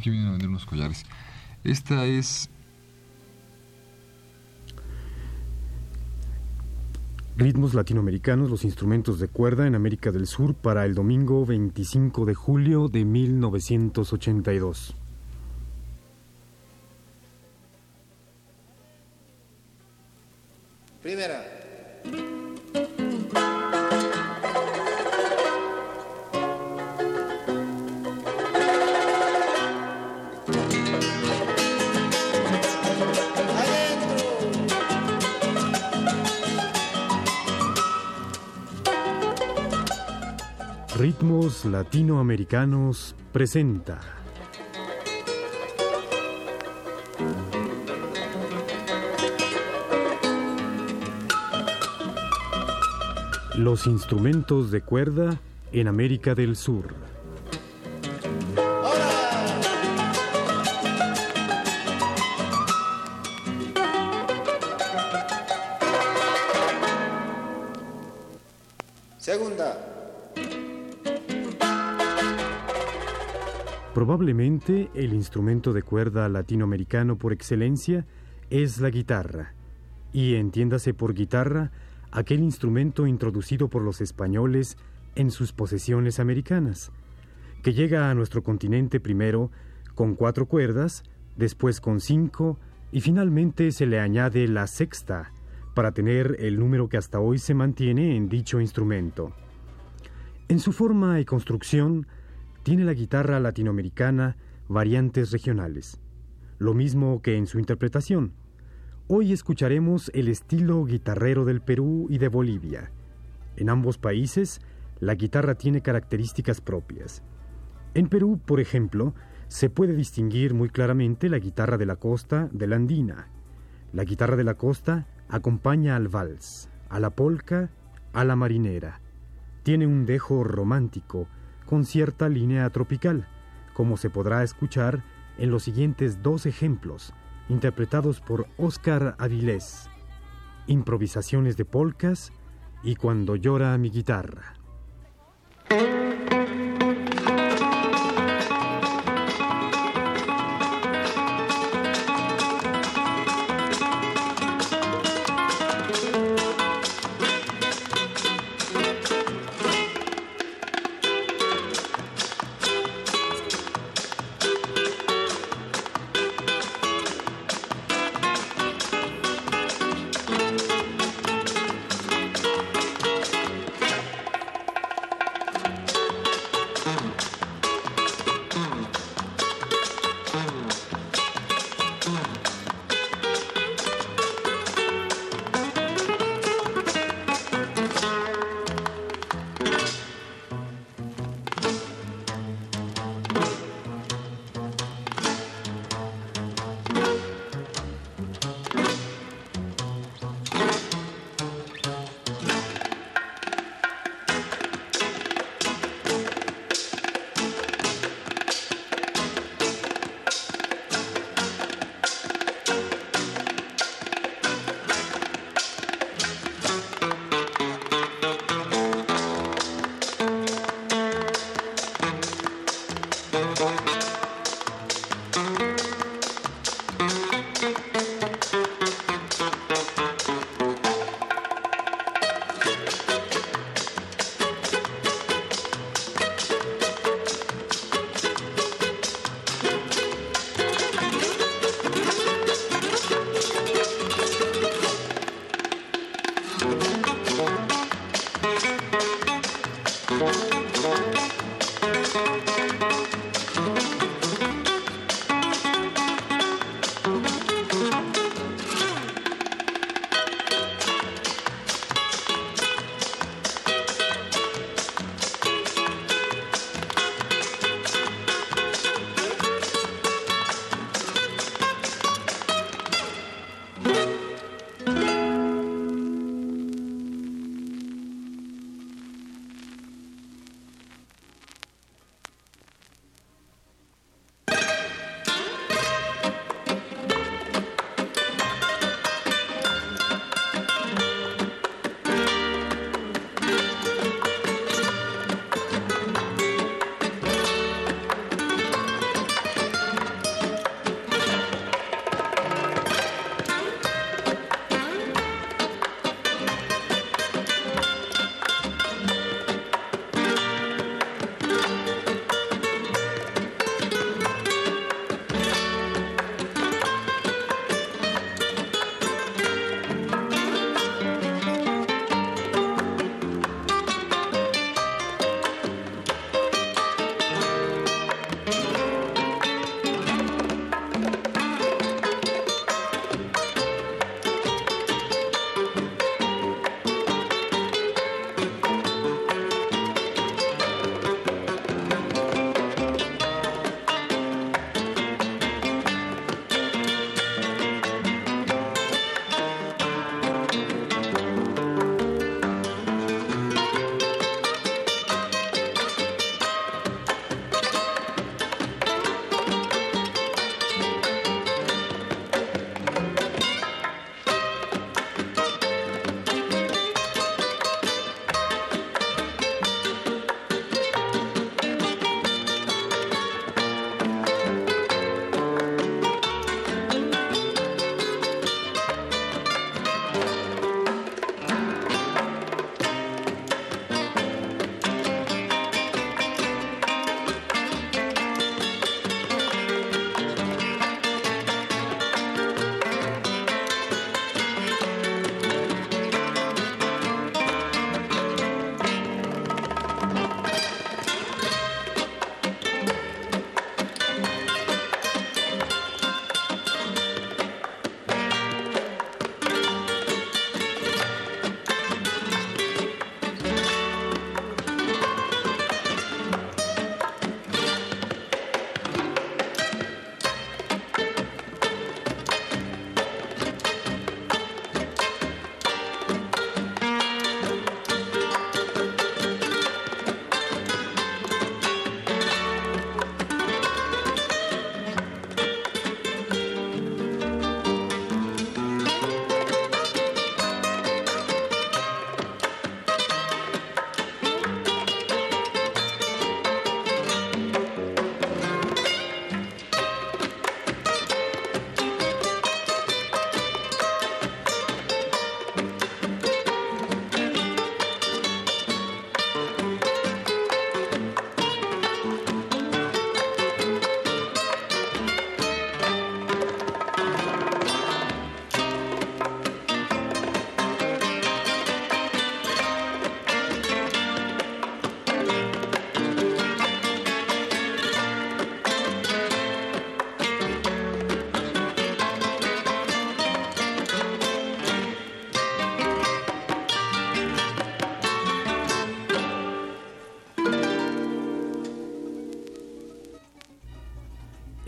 Aquí vienen a vender unos collares. Esta es Ritmos latinoamericanos, los instrumentos de cuerda en América del Sur para el domingo 25 de julio de 1982. Latinoamericanos presenta. Los instrumentos de cuerda en América del Sur. Probablemente el instrumento de cuerda latinoamericano por excelencia es la guitarra, y entiéndase por guitarra aquel instrumento introducido por los españoles en sus posesiones americanas, que llega a nuestro continente primero con cuatro cuerdas, después con cinco, y finalmente se le añade la sexta, para tener el número que hasta hoy se mantiene en dicho instrumento. En su forma y construcción, tiene la guitarra latinoamericana variantes regionales, lo mismo que en su interpretación. Hoy escucharemos el estilo guitarrero del Perú y de Bolivia. En ambos países, la guitarra tiene características propias. En Perú, por ejemplo, se puede distinguir muy claramente la guitarra de la costa de la andina. La guitarra de la costa acompaña al vals, a la polca, a la marinera. Tiene un dejo romántico, con cierta línea tropical, como se podrá escuchar en los siguientes dos ejemplos, interpretados por Óscar Avilés. Improvisaciones de polcas y Cuando llora mi guitarra.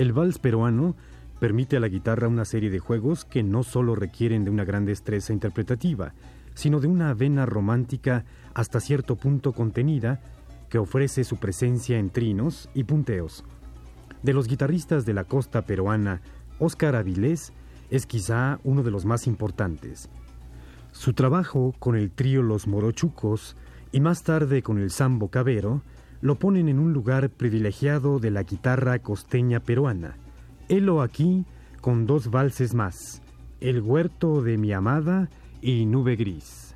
El vals peruano permite a la guitarra una serie de juegos que no solo requieren de una gran destreza interpretativa, sino de una vena romántica hasta cierto punto contenida que ofrece su presencia en trinos y punteos. De los guitarristas de la costa peruana, Óscar Avilés es quizá uno de los más importantes. Su trabajo con el trío Los Morochucos y más tarde con el Sambo Cabero lo ponen en un lugar privilegiado de la guitarra costeña peruana. Helo aquí con dos valses más, El huerto de mi amada y Nube Gris.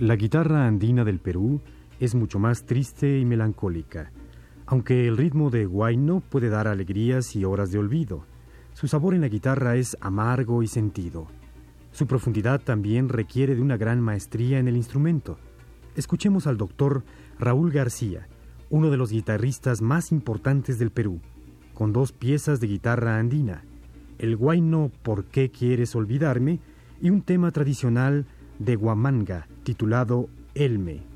La guitarra andina del Perú es mucho más triste y melancólica, aunque el ritmo de guayno puede dar alegrías y horas de olvido. Su sabor en la guitarra es amargo y sentido. Su profundidad también requiere de una gran maestría en el instrumento. Escuchemos al doctor Raúl García, uno de los guitarristas más importantes del Perú, con dos piezas de guitarra andina, el guayno ¿Por qué quieres olvidarme? y un tema tradicional de Huamanga titulado Elme.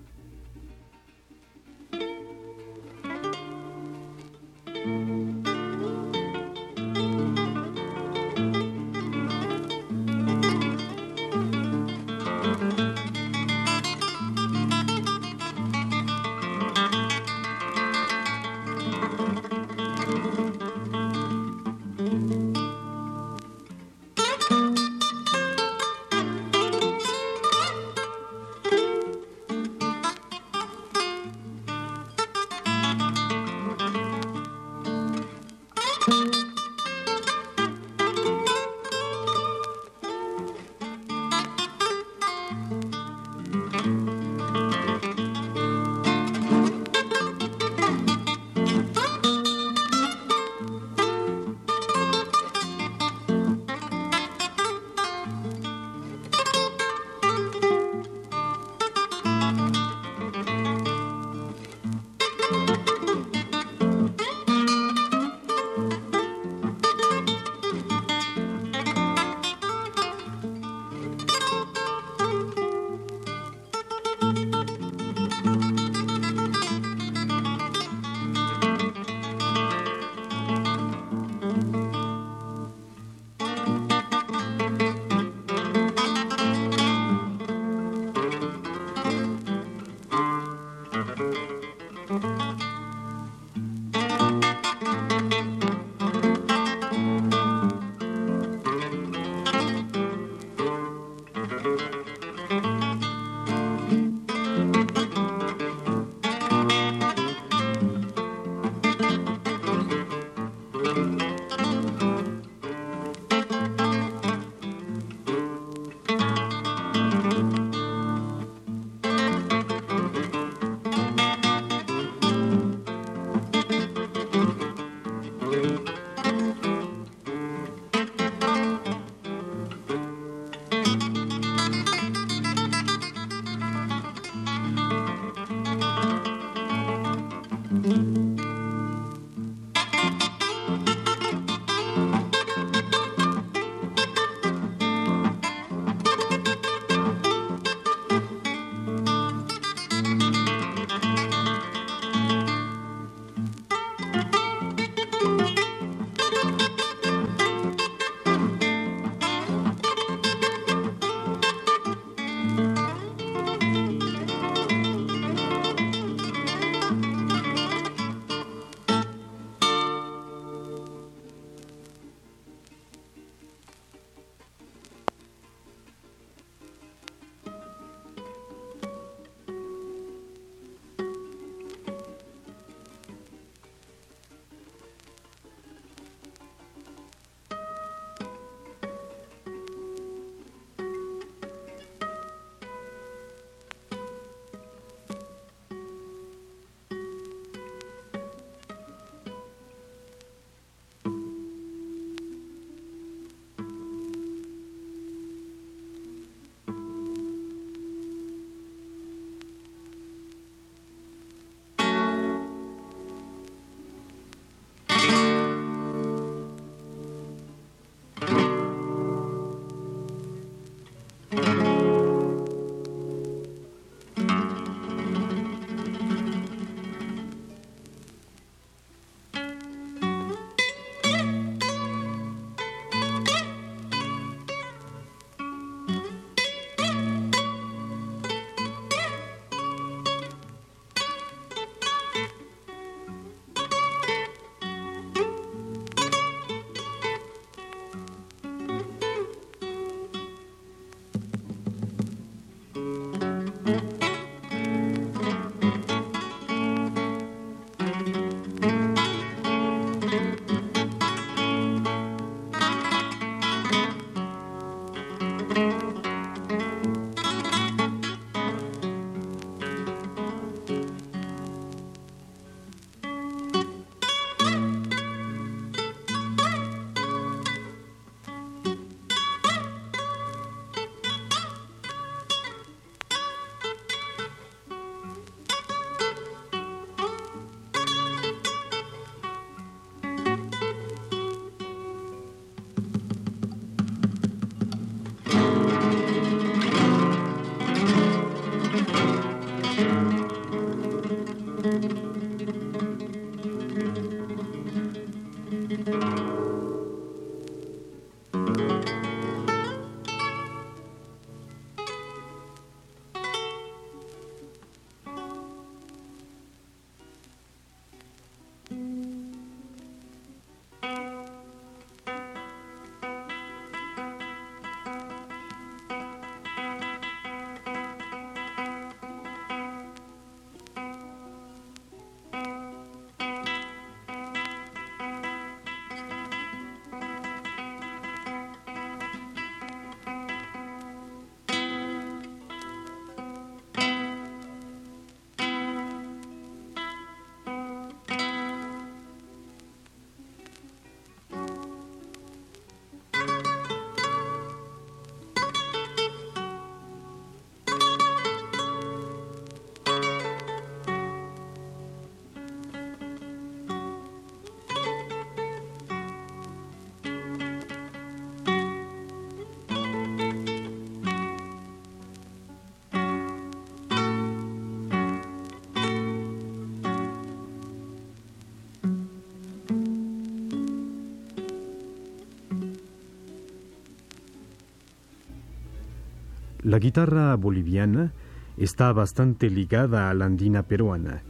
La guitarra boliviana está bastante ligada a la andina peruana.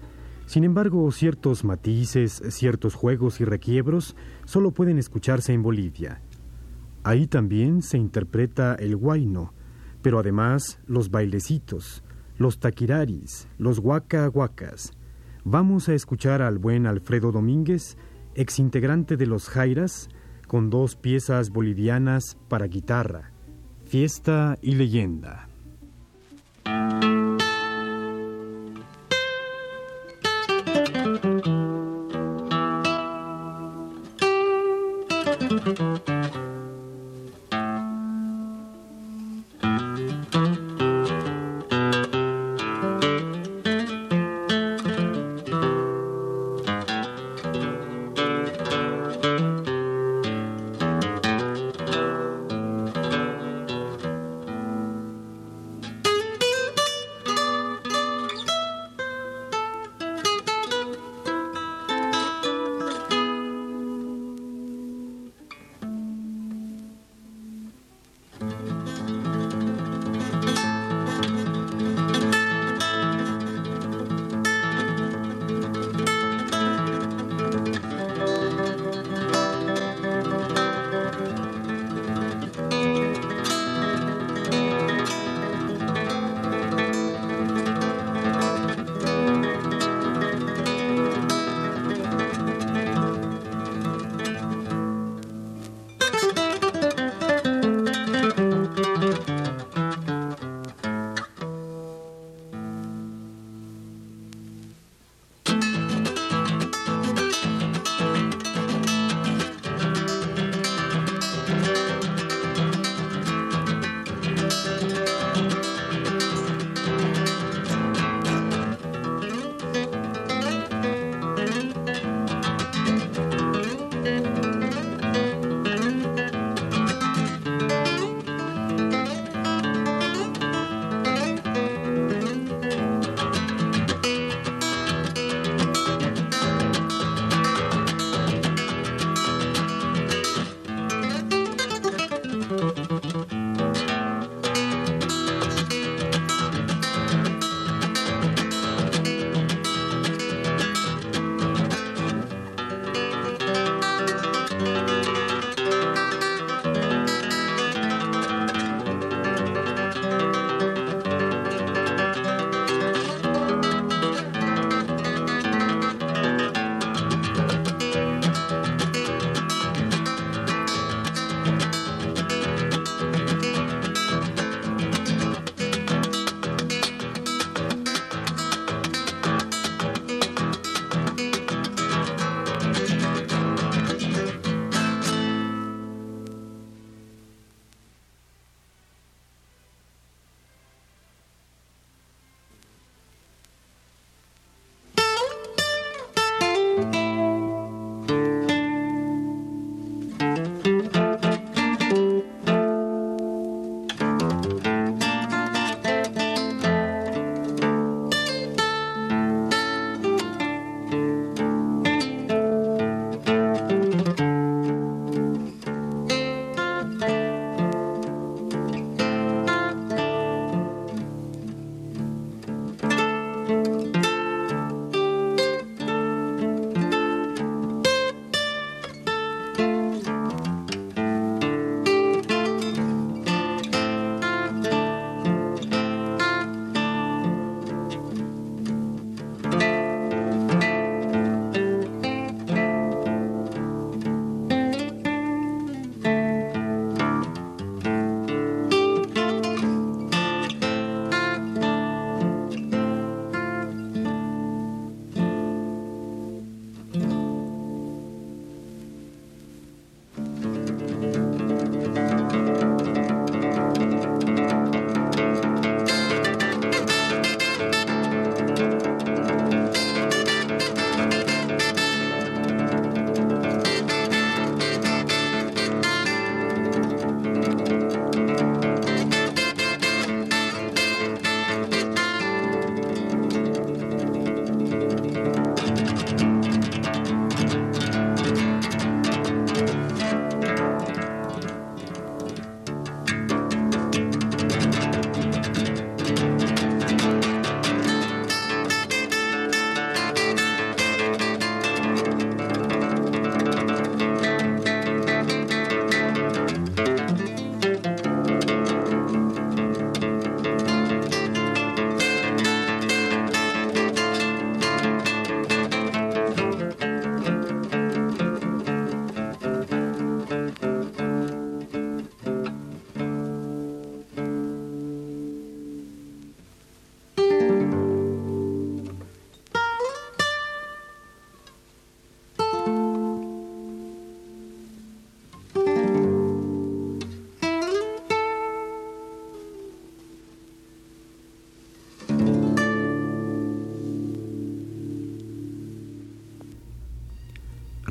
Sin embargo, ciertos matices, ciertos juegos y requiebros solo pueden escucharse en Bolivia. Ahí también se interpreta el guayno, pero además los bailecitos, los taquiraris, los huaca Vamos a escuchar al buen Alfredo Domínguez, exintegrante de los Jairas, con dos piezas bolivianas para guitarra, Fiesta y Leyenda.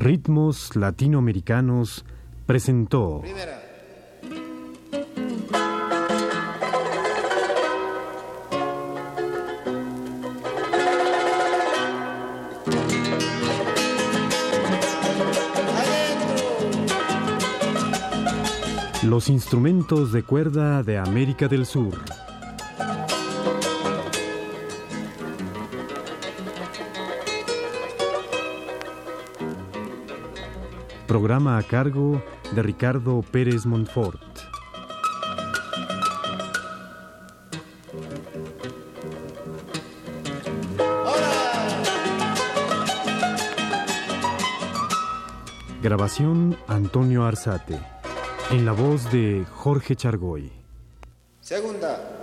Ritmos Latinoamericanos presentó Los instrumentos de cuerda de América del Sur. Programa a cargo de Ricardo Pérez Montfort. Grabación Antonio Arzate. En la voz de Jorge Chargoy. Segunda.